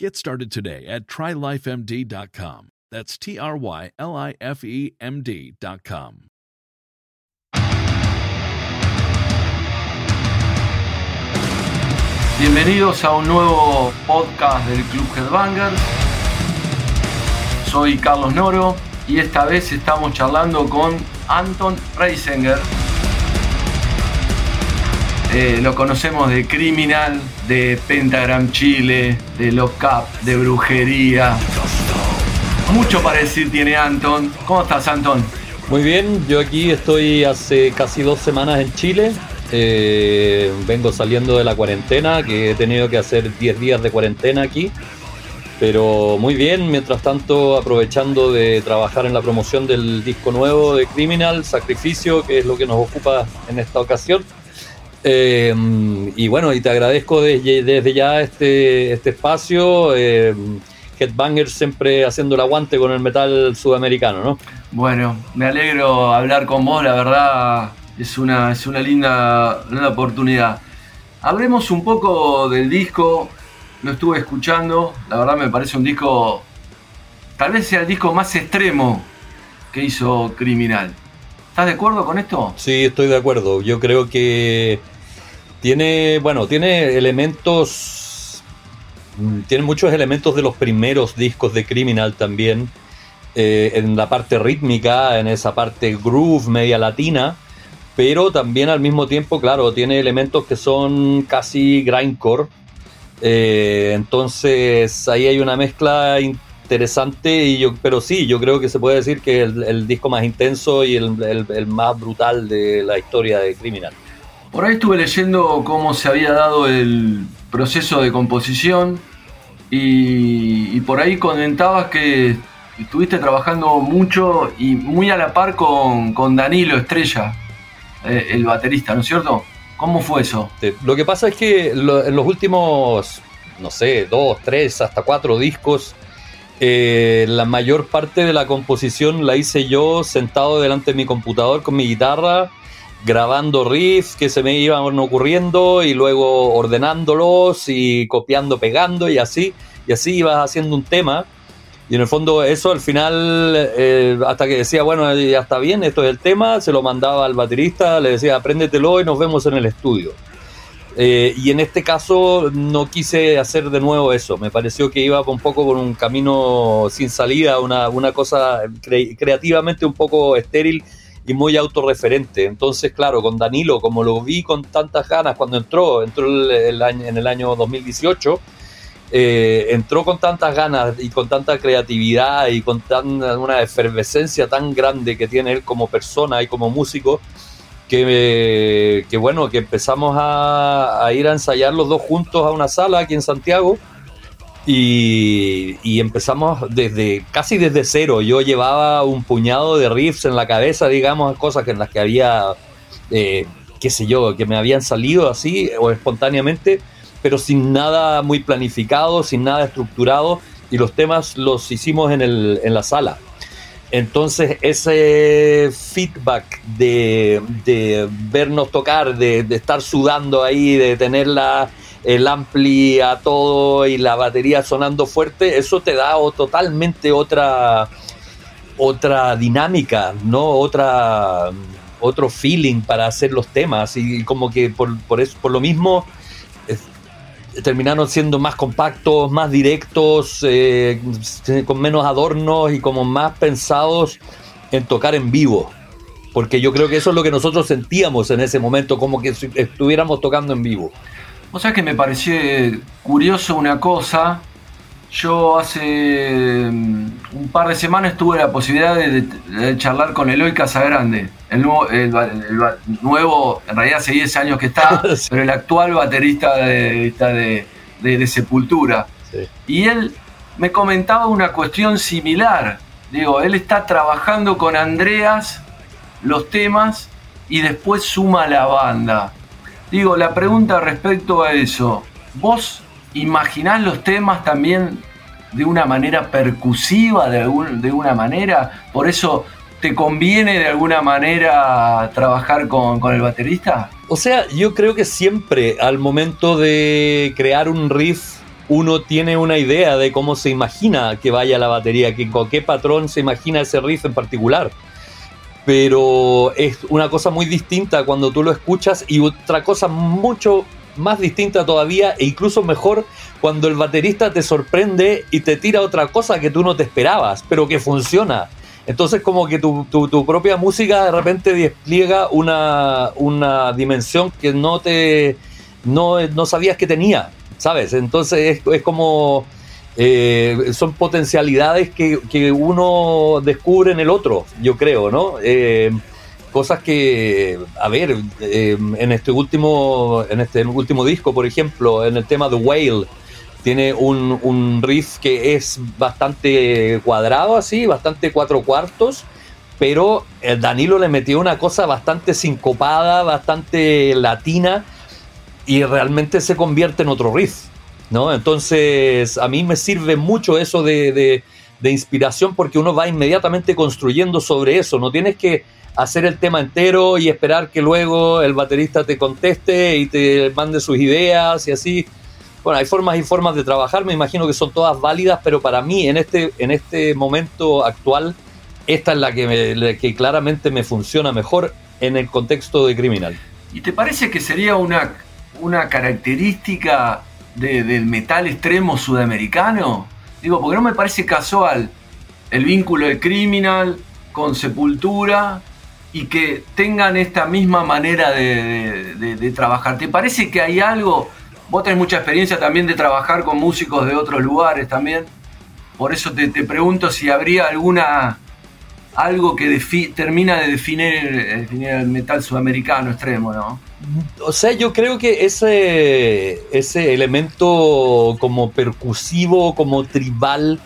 Get started today at trylifemd.com. That's T R Y L I F E M D.com. Bienvenidos a un nuevo podcast del Club Headbangers. Soy Carlos Noro y esta vez estamos charlando con Anton Reisinger. Eh, lo conocemos de Criminal, de Pentagram Chile, de Lock Up, de Brujería. Mucho para decir tiene Anton. ¿Cómo estás, Anton? Muy bien, yo aquí estoy hace casi dos semanas en Chile. Eh, vengo saliendo de la cuarentena, que he tenido que hacer 10 días de cuarentena aquí. Pero muy bien, mientras tanto aprovechando de trabajar en la promoción del disco nuevo de Criminal, Sacrificio, que es lo que nos ocupa en esta ocasión. Eh, y bueno, y te agradezco desde, desde ya este, este espacio. Eh, Headbanger siempre haciendo el aguante con el metal sudamericano, ¿no? Bueno, me alegro hablar con vos, la verdad es una, es una linda, linda oportunidad. Hablemos un poco del disco, lo estuve escuchando, la verdad me parece un disco, tal vez sea el disco más extremo que hizo Criminal. ¿Estás de acuerdo con esto? Sí, estoy de acuerdo. Yo creo que tiene, bueno, tiene elementos, mm, tiene muchos elementos de los primeros discos de Criminal también, eh, en la parte rítmica, en esa parte groove media latina, pero también al mismo tiempo, claro, tiene elementos que son casi grindcore. Eh, entonces ahí hay una mezcla interesante, y yo, pero sí, yo creo que se puede decir que es el, disco más intenso y el, el, más brutal de la historia de Criminal. Por ahí estuve leyendo cómo se había dado el proceso de composición y, por ahí comentabas que estuviste trabajando mucho y muy a la par con, con Danilo Estrella, eh, el baterista, ¿no es cierto? ¿Cómo fue eso? Lo que pasa es que lo, en los últimos, no sé, dos, tres, hasta cuatro discos, eh, la mayor parte de la composición la hice yo sentado delante de mi computador con mi guitarra, grabando riffs que se me iban ocurriendo y luego ordenándolos y copiando, pegando y así, y así ibas haciendo un tema. Y en el fondo eso al final, eh, hasta que decía, bueno, ya está bien, esto es el tema, se lo mandaba al baterista, le decía, apréndetelo y nos vemos en el estudio. Eh, y en este caso no quise hacer de nuevo eso, me pareció que iba un poco por un camino sin salida, una, una cosa cre creativamente un poco estéril y muy autorreferente. Entonces, claro, con Danilo, como lo vi con tantas ganas cuando entró, entró el, el año, en el año 2018, eh, entró con tantas ganas y con tanta creatividad y con una efervescencia tan grande que tiene él como persona y como músico, que, que bueno, que empezamos a, a, ir a ensayar los dos juntos a una sala aquí en Santiago. Y, empezamos desde casi desde cero. Yo llevaba un puñado de riffs en la cabeza, digamos, cosas que en las que había, eh, qué sé yo, que me habían salido así o espontáneamente pero sin nada muy planificado, sin nada estructurado, y los temas los hicimos en, el, en la sala. Entonces ese feedback de, de vernos tocar, de, estar sudando ahí, de tener la, el ampli a todo y la batería sonando fuerte, eso te da totalmente otra, otra dinámica, ¿no? Otra, otro feeling para hacer los temas y como que por, por, eso, por lo mismo terminaron siendo más compactos, más directos, eh, con menos adornos y como más pensados en tocar en vivo. porque yo creo que eso es lo que nosotros sentíamos en ese momento, como que estuviéramos tocando en vivo. O sea que me pareció curioso una cosa. Yo hace mm, un par de semanas tuve la posibilidad de, de charlar con Eloy Casagrande, el nuevo, el, el- el nuevo, en realidad hace 10 años que está, Sí. pero el actual baterista de- de Sepultura. Sí. Y él me comentaba una cuestión similar. Digo, él está trabajando con Andreas los temas y después suma la banda. Digo, la pregunta respecto a eso, ¿vos imaginás los temas también de una manera percusiva, de, algún- de alguna manera? ¿Por eso te conviene de alguna manera trabajar con, con el baterista? O sea, yo creo que siempre al momento de crear un riff, uno tiene una idea de cómo se imagina que vaya la batería, que con qué patrón se imagina ese riff en particular. Pero es una cosa muy distinta cuando tú lo escuchas y otra cosa mucho más distinta todavía e incluso mejor cuando el baterista te sorprende y te tira otra cosa que tú no te esperabas, pero que funciona. Entonces como que tu, tu- propia música de repente despliega una, una dimensión que no te no, no sabías que tenía, ¿sabes? Entonces es, es como eh, son potencialidades que, que uno descubre en el otro, yo creo, ¿no? Eh, cosas que, a ver, eh, en este último en este último disco, por ejemplo, en el tema The Whale, tiene un, un riff que es bastante cuadrado así, bastante cuatro cuartos, pero el Danilo le metió una cosa bastante sincopada, bastante latina, y realmente se convierte en otro riff, ¿no? Entonces, a mí me sirve mucho eso de, de- inspiración porque uno va inmediatamente construyendo sobre eso, no tienes que hacer el tema entero y esperar que luego el baterista te conteste y te mande sus ideas y así. Bueno, hay formas y formas de trabajar, me imagino que son todas válidas, pero para mí en este, en este momento actual, esta es la que, me- que claramente me funciona mejor en el contexto de criminal. ¿Y te parece que sería una, una característica de- del metal extremo sudamericano? Digo, porque no me parece casual el vínculo de Criminal con Sepultura y que tengan esta misma manera de trabajar. ¿Te parece que hay algo? Vos tenés mucha experiencia también de trabajar con músicos de otros lugares también. Por eso te, te pregunto si habría alguna algo que termina de definir, definir el metal sudamericano extremo, ¿no? O sea, yo creo que ese, ese elemento como percusivo, como tribal,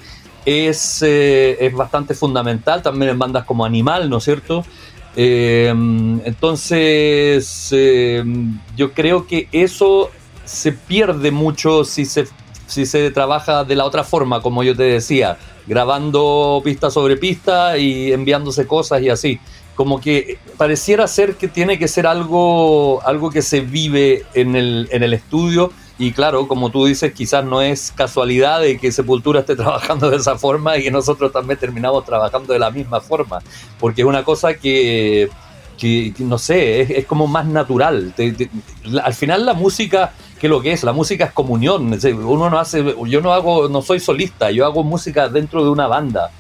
es, eh, es bastante fundamental también en bandas como Animal, ¿no es cierto? Eh, entonces, eh, yo creo que eso se pierde mucho si se, si se trabaja de la otra forma, como yo te decía, grabando pista sobre pista y enviándose cosas y así como que pareciera ser que tiene que ser algo, algo que se vive en el, en el estudio. Y claro, como tú dices, quizás no es casualidad de que Sepultura esté trabajando de esa forma y que nosotros también terminamos trabajando de la misma forma. Porque es una cosa que, que, no sé, es, como más natural. Te- al final la música, ¿qué es lo que es? La música es comunión. Uno no hace, yo no hago, no soy solista, yo hago música dentro de una banda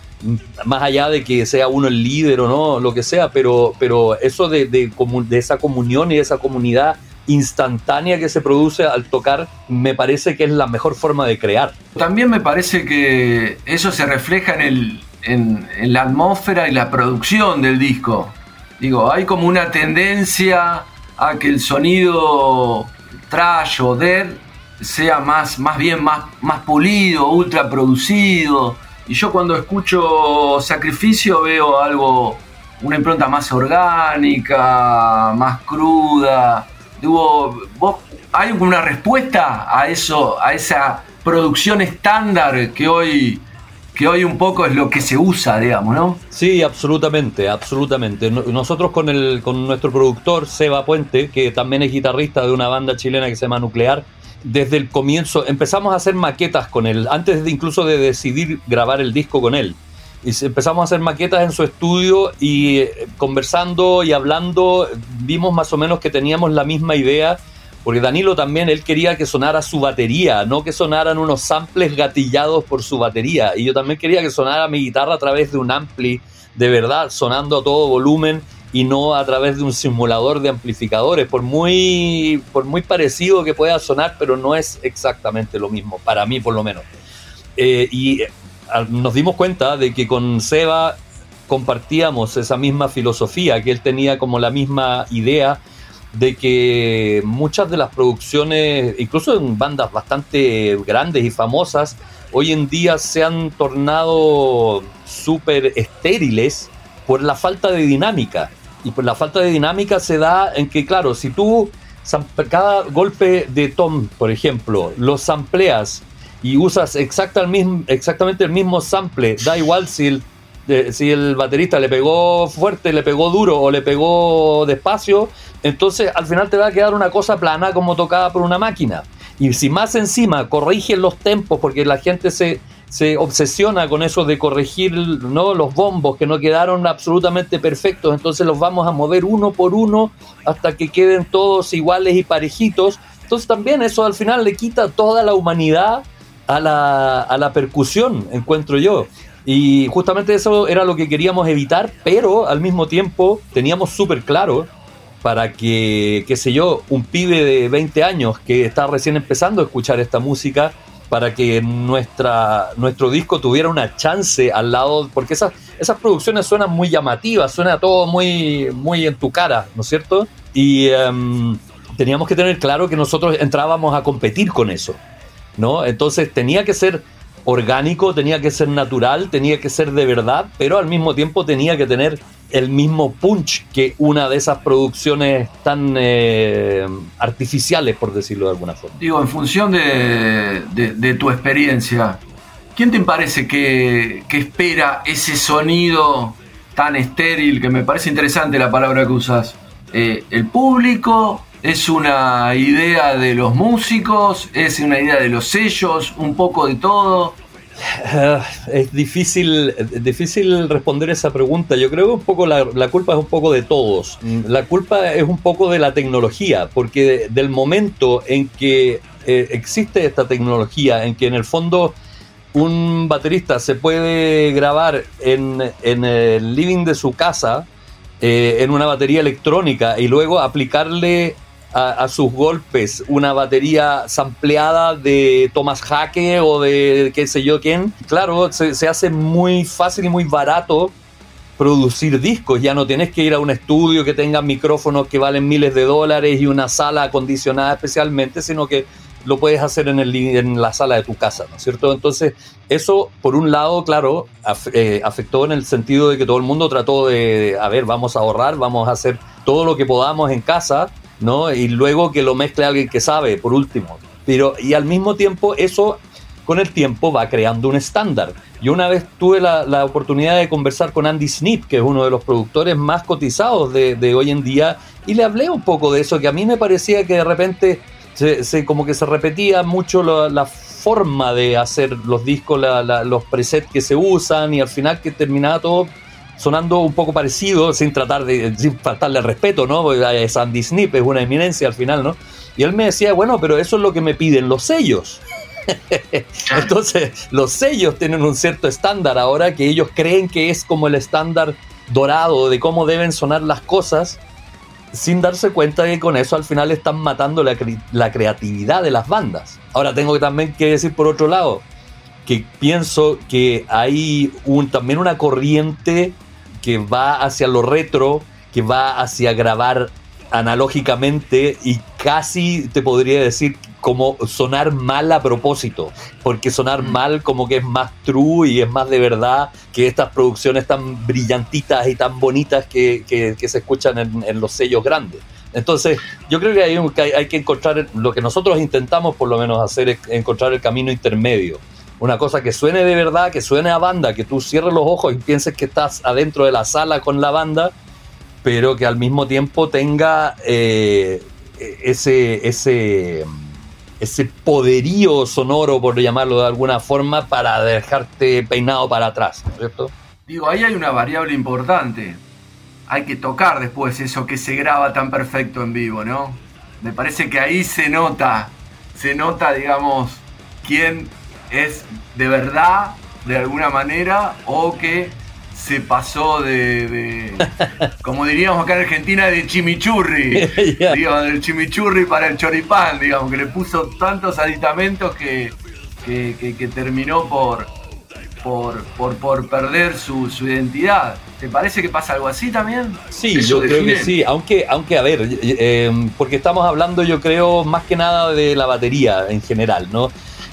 más allá de que sea uno el líder o no, lo que sea, pero, pero eso de, de, esa comunión y de esa comunidad instantánea que se produce al tocar, me parece que es la mejor forma de crear. También me parece que eso se refleja en, el, en la atmósfera y la producción del disco. Digo, hay como una tendencia a que el sonido trash o sea más, más bien más, más pulido, ultra producido. Y yo cuando escucho Sacrificio veo algo, una impronta más orgánica, más cruda. Digo, ¿vos, ¿hay alguna respuesta a eso, a esa producción estándar que hoy, que hoy un poco es lo que se usa, digamos, ¿no? Sí, absolutamente, absolutamente. No- Nosotros con, el, con nuestro productor, Seba Puente, que también es guitarrista de una banda chilena que se llama Nuclear, desde el comienzo empezamos a hacer maquetas con él, antes de incluso de decidir grabar el disco con él. Y empezamos a hacer maquetas en su estudio y eh, conversando y hablando, vimos más o menos que teníamos la misma idea, porque Danilo también, él quería que sonara su batería, no que sonaran unos samples gatillados por su batería. Y yo también quería que sonara mi guitarra a través de un ampli, de verdad, sonando a todo volumen y no a través de un simulador de amplificadores, por muy, por muy parecido que pueda sonar, pero no es exactamente lo mismo, para mí por lo menos. Eh, y eh, nos dimos cuenta de que con Seba compartíamos esa misma filosofía, que él tenía como la misma idea de que muchas de las producciones, incluso en bandas bastante grandes y famosas, hoy en día se han tornado súper estériles por la falta de dinámica. Y por la falta de dinámica se da en que, claro, si tú cada golpe de tom, por ejemplo, lo sampleas y usas exactamente el mismo sample, da igual si el si el baterista le pegó fuerte, le pegó duro o le pegó despacio, entonces al final te va a quedar una cosa plana como tocada por una máquina. Y si más encima corrigen los tempos, porque la gente se, se obsesiona con eso de corregir ¿no? los bombos que no quedaron absolutamente perfectos, entonces los vamos a mover uno por uno hasta que queden todos iguales y parejitos. Entonces también eso al final le quita toda la humanidad a la, a la percusión, encuentro yo. Y justamente eso era lo que queríamos evitar, pero al mismo tiempo teníamos súper claro para que, qué sé yo, un pibe de 20 años que está recién empezando a escuchar esta música, para que nuestra, nuestro disco tuviera una chance al lado, porque esas, esas producciones suenan muy llamativas, suena todo muy, muy en tu cara, ¿no es cierto? Y em, teníamos que tener claro que nosotros entrábamos a competir con eso, ¿no? Entonces tenía que ser orgánico, tenía que ser natural, tenía que ser de verdad, pero al mismo tiempo tenía que tener el mismo punch que una de esas producciones tan eh, artificiales, por decirlo de alguna forma. Digo, en función de, tu experiencia, ¿quién te parece que, espera ese sonido tan estéril, que me parece interesante la palabra que usas? Eh, ¿El público? ¿Es una idea de los músicos? ¿Es una idea de los sellos? ¿Un poco de todo? Ah, es difícil, difícil responder esa pregunta. Yo creo que un poco la, culpa es un poco de todos. La culpa es un poco de la tecnología, porque del momento en que eh, existe esta tecnología, en que en el fondo un baterista se puede grabar en, el living de su casa, eh, en una batería electrónica, y luego aplicarle a, sus golpes una batería sampleada de Thomas Hake o de qué sé yo quién, claro, se, hace muy fácil y muy barato producir discos. Ya no tienes que ir a un estudio que tenga micrófonos que valen miles de dólares y una sala acondicionada especialmente, sino que lo puedes hacer en, el, en la sala de tu casa, ¿no es cierto? Entonces, eso, por un lado, claro, eh, afectó en el sentido de que todo el mundo trató de, a ver, vamos a ahorrar, vamos a hacer todo lo que podamos en casa ¿no? Y luego que lo mezcle alguien que sabe, por último. Pero, y al mismo tiempo, eso con el tiempo va creando un estándar. Yo una vez tuve la, oportunidad de conversar con Andy Snip, que es uno de los productores más cotizados de, hoy en día, y le hablé un poco de eso, que a mí me parecía que de repente se, como que se repetía mucho la, forma de hacer los discos, los presets que se usan, y al final que terminaba todo sonando un poco parecido, sin tratar de, sin faltarle el respeto, ¿no? Porque es Andy Snip, es una eminencia al final, ¿no? Y él me decía, bueno, pero eso es lo que me piden los sellos. Entonces, los sellos tienen un cierto estándar ahora que ellos creen que es como el estándar dorado de cómo deben sonar las cosas, sin darse cuenta de que con eso al final están matando la, la creatividad de las bandas. Ahora tengo que también que decir por otro lado, que pienso que hay un, también una corriente que va hacia lo retro, que va hacia grabar analógicamente y casi te podría decir como sonar mal a propósito, porque sonar mm. mal como que es más true y es más de verdad que estas producciones tan brillantitas y tan bonitas que, se escuchan en, los sellos grandes. Entonces, yo creo que hay, hay que encontrar, lo que nosotros intentamos por lo menos hacer es encontrar el camino intermedio una cosa que suene de verdad, que suene a banda, que tú cierres los ojos y pienses que estás adentro de la sala con la banda, pero que al mismo tiempo tenga eh, ese, ese, ese poderío sonoro, por llamarlo de alguna forma, para dejarte peinado para atrás. Digo, ahí hay una variable importante. Hay que tocar después eso que se graba tan perfecto en vivo, ¿no? Me parece que ahí se nota, se nota, digamos, quién es de verdad, de alguna manera, o que se pasó de, como diríamos acá en Argentina, de chimichurri. digamos, del chimichurri para el choripán, digamos, que le puso tantos aditamentos que, que, terminó por, por, por, perder su, identidad. ¿Te parece que pasa algo así también? Sí, yo creo que sí, aunque, aunque a ver, eh, porque estamos hablando yo creo más que nada de la batería en general, ¿no?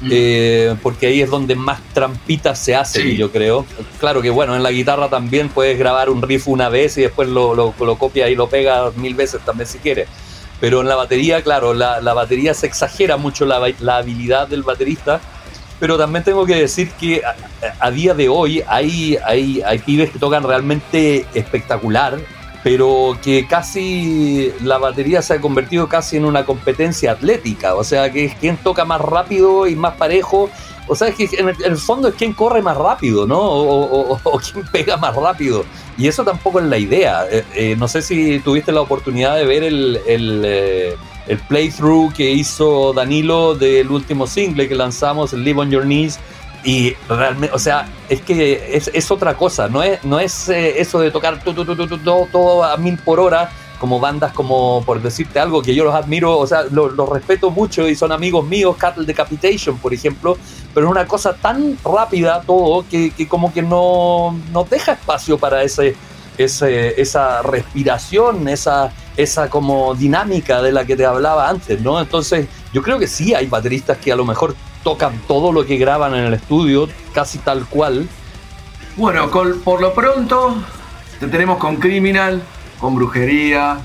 Eh, porque ahí es donde más trampitas se hacen, yo creo. Claro que bueno, en la guitarra también puedes grabar un riff una vez y después lo, lo, lo copias y lo pegas mil veces también si quieres. Pero en la batería, claro, la, batería se exagera mucho la, la, habilidad del baterista. Pero también tengo que decir que a, día de hoy hay, hay, hay pibes que tocan realmente espectacular pero que casi la batería se ha convertido casi en una competencia atlética, o sea, que es quien toca más rápido y más parejo, o sea, es que en el, fondo es quien corre más rápido, ¿no? O, quien pega más rápido, y eso tampoco es la idea. Eh, eh, no sé si tuviste la oportunidad de ver el, el, eh, el playthrough que hizo Danilo del último single que lanzamos, Live on Your Knees, y realmente, o sea, es que es, es otra cosa, no es, no es eh, eso de tocar todo, todo, a mil por hora, como bandas como, por decirte algo, que yo los admiro, o sea, los, respeto mucho y son amigos míos, Cattle Decapitation, por ejemplo, pero es una cosa tan rápida todo que, que como que no, no deja espacio para ese, ese, esa respiración, esa, esa como dinámica de la que te hablaba antes, ¿no? Entonces, yo creo que sí hay bateristas que a lo mejor tocan todo lo que graban en el estudio, casi tal cual. Bueno, por lo pronto te tenemos con Criminal, con Brujería,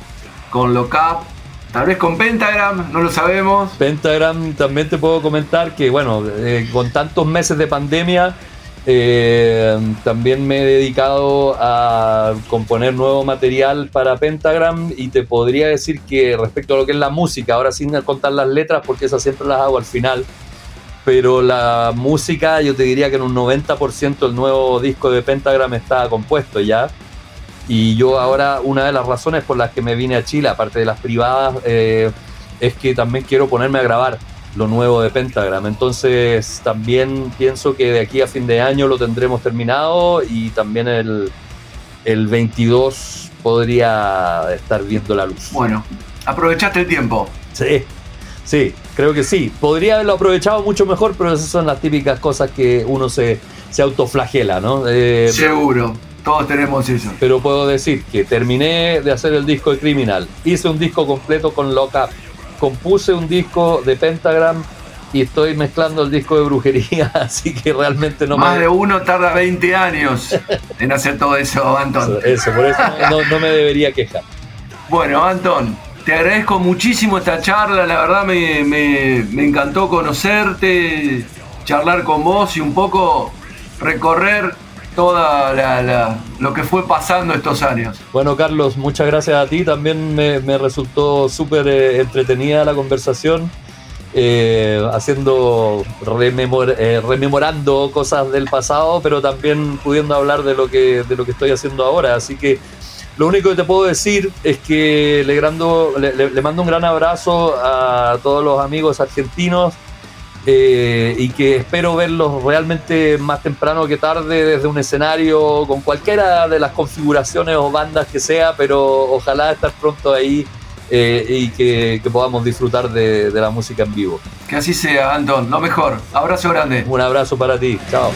con Lockup, tal vez con Pentagram, no lo sabemos. Pentagram también te puedo comentar que, bueno, eh, con tantos meses de pandemia, eh, también me he dedicado a componer nuevo material para Pentagram y te podría decir que respecto a lo que es la música, ahora sin contar las letras, porque esas siempre las hago al final pero la música yo te diría que en un 90% el nuevo disco de Pentagram está compuesto ya. Y yo ahora una de las razones por las que me vine a Chile, aparte de las privadas, eh, es que también quiero ponerme a grabar lo nuevo de Pentagram. Entonces también pienso que de aquí a fin de año lo tendremos terminado y también el, el 22 podría estar viendo la luz. Bueno, aprovechaste el tiempo. Sí. Sí, creo que sí. Podría haberlo aprovechado mucho mejor, pero esas son las típicas cosas que uno se, se autoflagela, ¿no? Eh, Seguro, todos tenemos eso. Pero puedo decir que terminé de hacer el disco de Criminal, hice un disco completo con Lockup, compuse un disco de Pentagram y estoy mezclando el disco de brujería, así que realmente no Más de uno tarda 20 años en hacer todo eso, Anton. Eso, por eso no, no me debería quejar. Bueno, Anton, te agradezco muchísimo esta charla, la verdad me, encantó conocerte, charlar con vos y un poco recorrer toda lo que fue pasando estos años. Bueno, Carlos, muchas gracias a ti. También me, resultó súper eh, entretenida la conversación, eh, haciendo, eh, rememorando cosas del pasado, pero también pudiendo hablar de lo que, de lo que estoy haciendo ahora. Así que lo único que te puedo decir es que le, le, mando un gran abrazo a todos los amigos argentinos eh, y que espero verlos realmente más temprano que tarde desde un escenario con cualquiera de las configuraciones o bandas que sea, pero ojalá estar pronto ahí eh, y que, podamos disfrutar de, de la música en vivo. Que así sea, Anton. Lo mejor. Abrazo grande. Un abrazo para ti. Chao.